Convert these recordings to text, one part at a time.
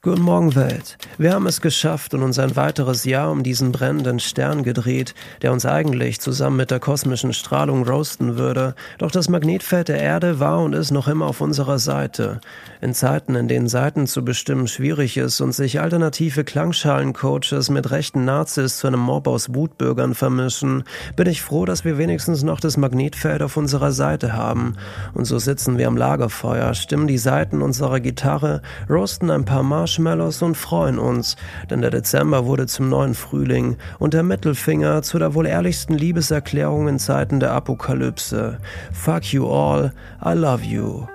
Guten Morgen, Welt. Wir haben es geschafft und uns ein weiteres Jahr um diesen brennenden Stern gedreht, der uns eigentlich zusammen mit der kosmischen Strahlung roasten würde. Doch das Magnetfeld der Erde war und ist noch immer auf unserer Seite. In Zeiten, in denen Seiten zu bestimmen schwierig ist und sich alternative Klangschalencoaches mit rechten Nazis zu einem Mob aus Wutbürgern vermischen, bin ich froh, dass wir wenigstens noch das Magnetfeld auf unserer Seite haben. Und so sitzen wir am Lagerfeuer, stimmen die Seiten unserer Gitarre, roasten ein paar Marsch Marshmallows und freuen uns, denn der Dezember wurde zum neuen Frühling und der Mittelfinger zu der wohl ehrlichsten Liebeserklärung in Zeiten der Apokalypse. Fuck you all, I love you.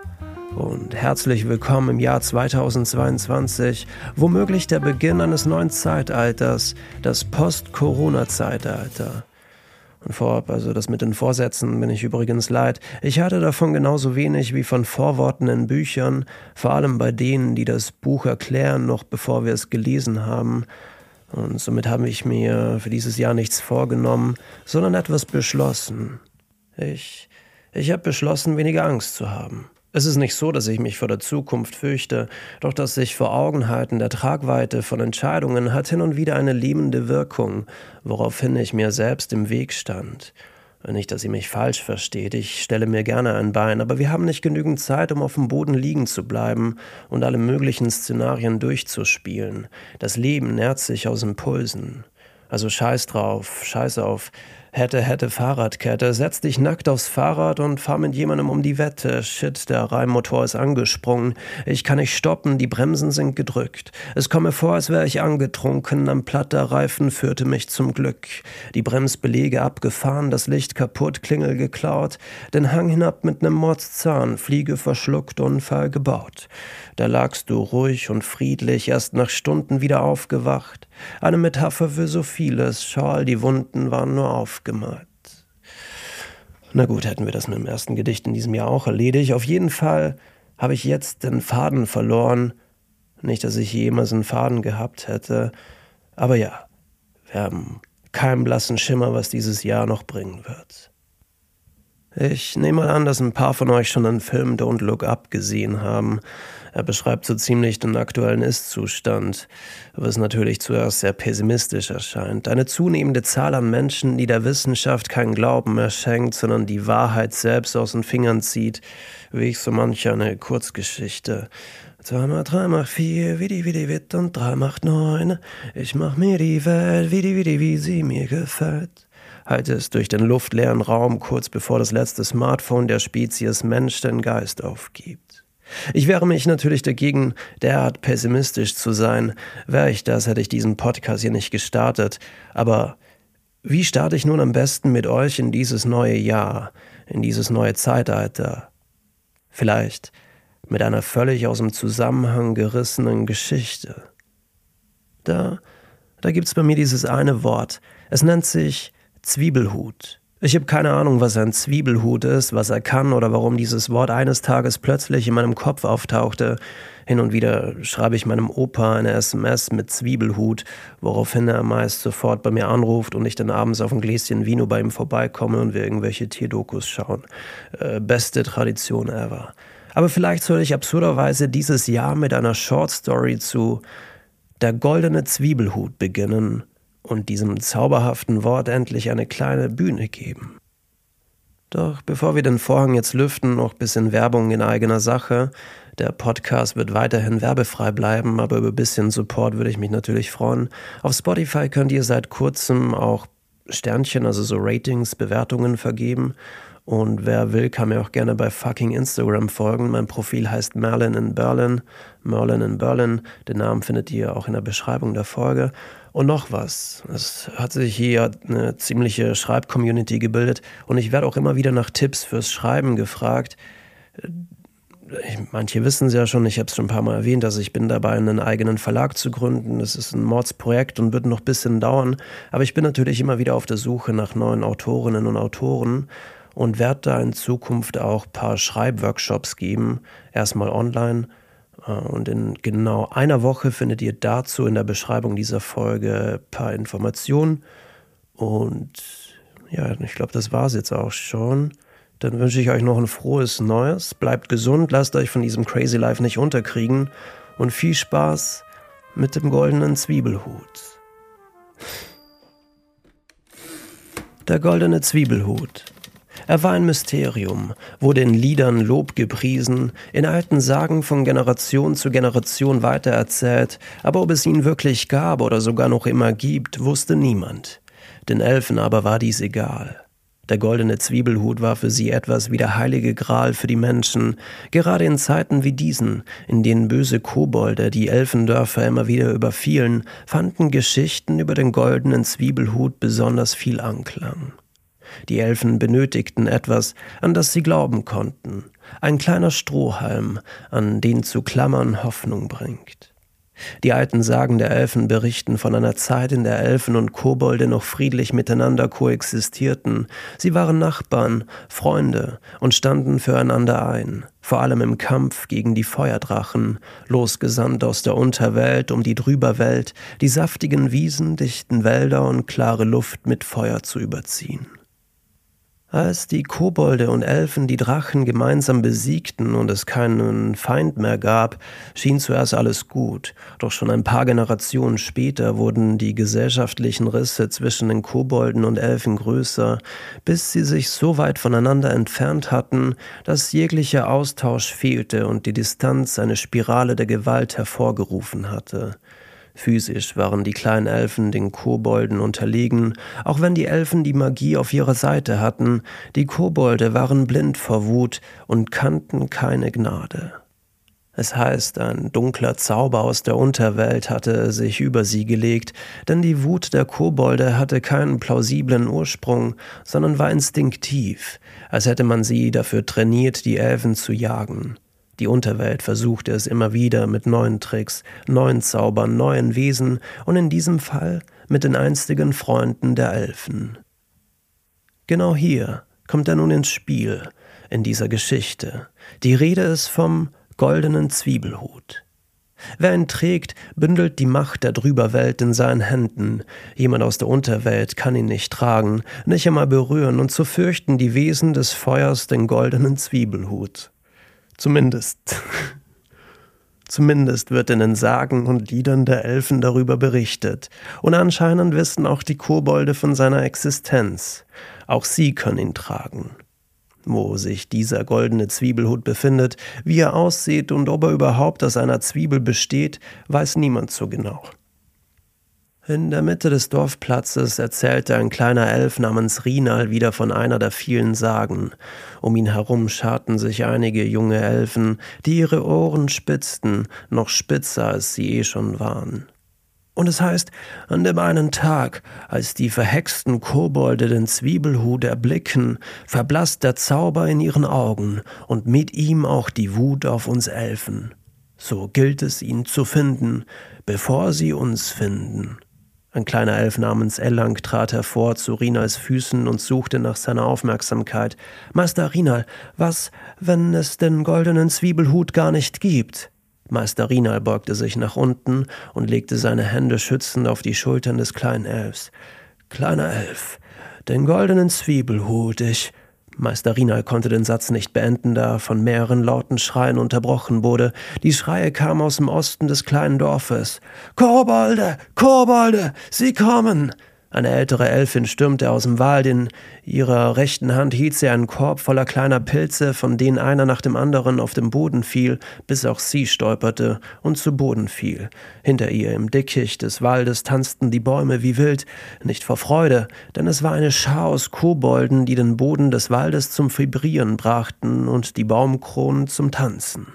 Und herzlich willkommen im Jahr 2022, womöglich der Beginn eines neuen Zeitalters, das Post-Corona-Zeitalter. Und vorab, also das mit den Vorsätzen bin ich übrigens leid. Ich hatte davon genauso wenig wie von Vorworten in Büchern, vor allem bei denen, die das Buch erklären, noch bevor wir es gelesen haben. Und somit habe ich mir für dieses Jahr nichts vorgenommen, sondern etwas beschlossen. Ich, ich habe beschlossen, weniger Angst zu haben. Es ist nicht so, dass ich mich vor der Zukunft fürchte, doch das sich vor Augen halten der Tragweite von Entscheidungen hat hin und wieder eine lähmende Wirkung, woraufhin ich mir selbst im Weg stand. Nicht, dass ihr mich falsch versteht, ich stelle mir gerne ein Bein, aber wir haben nicht genügend Zeit, um auf dem Boden liegen zu bleiben und alle möglichen Szenarien durchzuspielen. Das Leben nährt sich aus Impulsen. Also scheiß drauf, scheiß auf Hätte, hätte Fahrradkette. Setz dich nackt aufs Fahrrad und fahr mit jemandem um die Wette. Shit, der Reimmotor ist angesprungen. Ich kann nicht stoppen, die Bremsen sind gedrückt. Es komme vor, als wäre ich angetrunken. Am platter Reifen führte mich zum Glück. Die Bremsbelege abgefahren, das Licht kaputt, Klingel geklaut. Den Hang hinab mit nem Mordszahn, Fliege verschluckt, Unfall gebaut. Da lagst du ruhig und friedlich, erst nach Stunden wieder aufgewacht. Eine Metapher für so vieles. Schau, die Wunden waren nur aufgemalt. Na gut, hätten wir das mit dem ersten Gedicht in diesem Jahr auch erledigt. Auf jeden Fall habe ich jetzt den Faden verloren. Nicht, dass ich jemals einen Faden gehabt hätte. Aber ja, wir haben keinen blassen Schimmer, was dieses Jahr noch bringen wird. Ich nehme mal an, dass ein paar von euch schon den Film Don't Look Up gesehen haben. Er beschreibt so ziemlich den aktuellen Ist-Zustand, was natürlich zuerst sehr pessimistisch erscheint. Eine zunehmende Zahl an Menschen, die der Wissenschaft keinen Glauben mehr schenkt, sondern die Wahrheit selbst aus den Fingern zieht, wie ich so manch eine Kurzgeschichte. Zwei mal drei macht vier, wie die, wie die Witt und drei macht neun. Ich mach mir die Welt, wie die, wie die, wie sie mir gefällt halte es durch den luftleeren Raum kurz bevor das letzte Smartphone der Spezies Mensch den Geist aufgibt. Ich wehre mich natürlich dagegen, derart pessimistisch zu sein. Wäre ich das, hätte ich diesen Podcast hier nicht gestartet. Aber wie starte ich nun am besten mit euch in dieses neue Jahr, in dieses neue Zeitalter? Vielleicht mit einer völlig aus dem Zusammenhang gerissenen Geschichte. Da, da gibt's bei mir dieses eine Wort. Es nennt sich Zwiebelhut. Ich habe keine Ahnung, was ein Zwiebelhut ist, was er kann oder warum dieses Wort eines Tages plötzlich in meinem Kopf auftauchte. Hin und wieder schreibe ich meinem Opa eine SMS mit Zwiebelhut, woraufhin er meist sofort bei mir anruft und ich dann abends auf ein Gläschen Vino bei ihm vorbeikomme und wir irgendwelche Tierdokus schauen. Äh, beste Tradition ever. Aber vielleicht soll ich absurderweise dieses Jahr mit einer Short Story zu Der goldene Zwiebelhut beginnen und diesem zauberhaften Wort endlich eine kleine Bühne geben. Doch bevor wir den Vorhang jetzt lüften, noch bisschen Werbung in eigener Sache. Der Podcast wird weiterhin werbefrei bleiben, aber über bisschen Support würde ich mich natürlich freuen. Auf Spotify könnt ihr seit kurzem auch Sternchen, also so Ratings, Bewertungen vergeben. Und wer will, kann mir auch gerne bei fucking Instagram folgen. Mein Profil heißt Merlin in Berlin. Merlin in Berlin. Den Namen findet ihr auch in der Beschreibung der Folge. Und noch was. Es hat sich hier eine ziemliche Schreibcommunity gebildet und ich werde auch immer wieder nach Tipps fürs Schreiben gefragt. Manche wissen es ja schon, ich habe es schon ein paar Mal erwähnt, dass ich bin dabei, einen eigenen Verlag zu gründen. Das ist ein Mordsprojekt und wird noch ein bisschen dauern. Aber ich bin natürlich immer wieder auf der Suche nach neuen Autorinnen und Autoren und werde da in Zukunft auch ein paar Schreibworkshops geben. Erstmal online äh, und in genau einer Woche findet ihr dazu in der Beschreibung dieser Folge ein paar Informationen. Und ja, ich glaube, das war es jetzt auch schon. Dann wünsche ich euch noch ein frohes Neues. Bleibt gesund, lasst euch von diesem Crazy Life nicht unterkriegen und viel Spaß mit dem goldenen Zwiebelhut. Der goldene Zwiebelhut. Er war ein Mysterium, wurde in Liedern Lob gepriesen, in alten Sagen von Generation zu Generation weitererzählt, aber ob es ihn wirklich gab oder sogar noch immer gibt, wusste niemand. Den Elfen aber war dies egal. Der goldene Zwiebelhut war für sie etwas wie der heilige Gral für die Menschen, gerade in Zeiten wie diesen, in denen böse Kobolde die Elfendörfer immer wieder überfielen, fanden Geschichten über den goldenen Zwiebelhut besonders viel Anklang. Die Elfen benötigten etwas, an das sie glauben konnten, ein kleiner Strohhalm, an den zu klammern Hoffnung bringt. Die alten Sagen der Elfen berichten von einer Zeit, in der Elfen und Kobolde noch friedlich miteinander koexistierten. Sie waren Nachbarn, Freunde und standen füreinander ein, vor allem im Kampf gegen die Feuerdrachen, losgesandt aus der Unterwelt um die Drüberwelt, die saftigen Wiesen, dichten Wälder und klare Luft mit Feuer zu überziehen. Als die Kobolde und Elfen die Drachen gemeinsam besiegten und es keinen Feind mehr gab, schien zuerst alles gut, doch schon ein paar Generationen später wurden die gesellschaftlichen Risse zwischen den Kobolden und Elfen größer, bis sie sich so weit voneinander entfernt hatten, dass jeglicher Austausch fehlte und die Distanz eine Spirale der Gewalt hervorgerufen hatte. Physisch waren die kleinen Elfen den Kobolden unterlegen, auch wenn die Elfen die Magie auf ihrer Seite hatten, die Kobolde waren blind vor Wut und kannten keine Gnade. Es heißt, ein dunkler Zauber aus der Unterwelt hatte sich über sie gelegt, denn die Wut der Kobolde hatte keinen plausiblen Ursprung, sondern war instinktiv, als hätte man sie dafür trainiert, die Elfen zu jagen. Die Unterwelt versuchte es immer wieder mit neuen Tricks, neuen Zaubern, neuen Wesen und in diesem Fall mit den einstigen Freunden der Elfen. Genau hier kommt er nun ins Spiel, in dieser Geschichte. Die Rede ist vom goldenen Zwiebelhut. Wer ihn trägt, bündelt die Macht der Drüberwelt in seinen Händen. Jemand aus der Unterwelt kann ihn nicht tragen, nicht einmal berühren, und so fürchten die Wesen des Feuers den goldenen Zwiebelhut. Zumindest. Zumindest wird in den Sagen und Liedern der Elfen darüber berichtet, und anscheinend wissen auch die Kobolde von seiner Existenz. Auch sie können ihn tragen. Wo sich dieser goldene Zwiebelhut befindet, wie er aussieht und ob er überhaupt aus einer Zwiebel besteht, weiß niemand so genau. In der Mitte des Dorfplatzes erzählte ein kleiner Elf namens Rinal wieder von einer der vielen Sagen. Um ihn herum scharten sich einige junge Elfen, die ihre Ohren spitzten, noch spitzer als sie eh schon waren. Und es heißt, an dem einen Tag, als die verhexten Kobolde den Zwiebelhut erblicken, verblasst der Zauber in ihren Augen und mit ihm auch die Wut auf uns Elfen. So gilt es ihn zu finden, bevor sie uns finden. Ein kleiner Elf namens Ellang trat hervor zu Rinals Füßen und suchte nach seiner Aufmerksamkeit. Meister Rinal, was, wenn es den goldenen Zwiebelhut gar nicht gibt? Meister Rinal beugte sich nach unten und legte seine Hände schützend auf die Schultern des kleinen Elfs. Kleiner Elf, den goldenen Zwiebelhut, ich, Meister Rinal konnte den Satz nicht beenden, da er von mehreren lauten Schreien unterbrochen wurde. Die Schreie kamen aus dem Osten des kleinen Dorfes. Kobolde! Kobolde! Sie kommen! Eine ältere Elfin stürmte aus dem Wald. In ihrer rechten Hand hielt sie einen Korb voller kleiner Pilze, von denen einer nach dem anderen auf den Boden fiel, bis auch sie stolperte und zu Boden fiel. Hinter ihr im Dickicht des Waldes tanzten die Bäume wie wild, nicht vor Freude, denn es war eine Schar aus Kobolden, die den Boden des Waldes zum Vibrieren brachten und die Baumkronen zum Tanzen.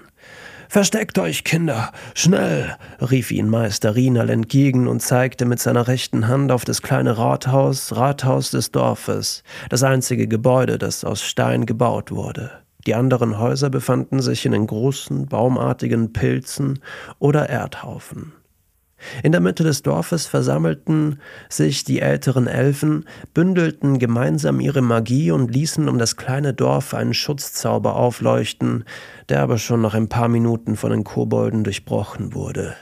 Versteckt euch, Kinder, schnell, rief ihn Meister Rinal entgegen und zeigte mit seiner rechten Hand auf das kleine Rathaus, Rathaus des Dorfes, das einzige Gebäude, das aus Stein gebaut wurde. Die anderen Häuser befanden sich in den großen, baumartigen Pilzen oder Erdhaufen. In der Mitte des Dorfes versammelten sich die älteren Elfen, bündelten gemeinsam ihre Magie und ließen um das kleine Dorf einen Schutzzauber aufleuchten, der aber schon nach ein paar Minuten von den Kobolden durchbrochen wurde.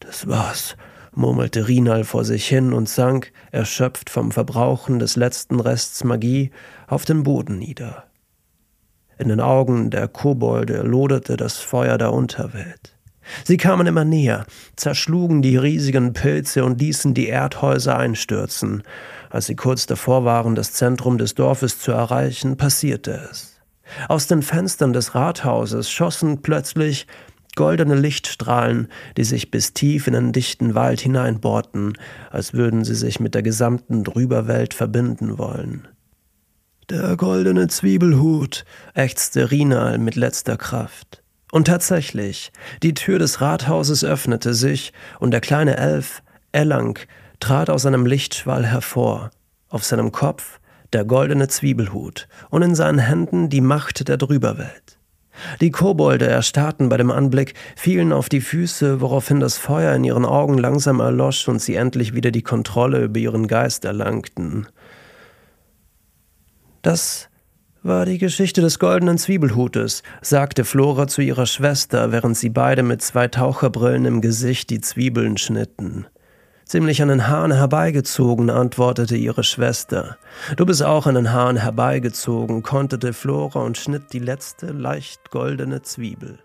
Das war's, murmelte Rinal vor sich hin und sank, erschöpft vom Verbrauchen des letzten Rests Magie, auf den Boden nieder. In den Augen der Kobolde loderte das Feuer der Unterwelt. Sie kamen immer näher, zerschlugen die riesigen Pilze und ließen die Erdhäuser einstürzen. Als sie kurz davor waren, das Zentrum des Dorfes zu erreichen, passierte es. Aus den Fenstern des Rathauses schossen plötzlich goldene Lichtstrahlen, die sich bis tief in den dichten Wald hineinbohrten, als würden sie sich mit der gesamten Drüberwelt verbinden wollen. Der goldene Zwiebelhut, ächzte Rinal mit letzter Kraft. Und tatsächlich, die Tür des Rathauses öffnete sich, und der kleine Elf, Ellang, trat aus einem Lichtschwall hervor, auf seinem Kopf der goldene Zwiebelhut und in seinen Händen die Macht der Drüberwelt. Die Kobolde erstarrten bei dem Anblick, fielen auf die Füße, woraufhin das Feuer in ihren Augen langsam erlosch und sie endlich wieder die Kontrolle über ihren Geist erlangten. Das war die Geschichte des goldenen Zwiebelhutes, sagte Flora zu ihrer Schwester, während sie beide mit zwei Taucherbrillen im Gesicht die Zwiebeln schnitten. Ziemlich an den Haaren herbeigezogen, antwortete ihre Schwester. Du bist auch an den Haaren herbeigezogen, konterte Flora und schnitt die letzte leicht goldene Zwiebel.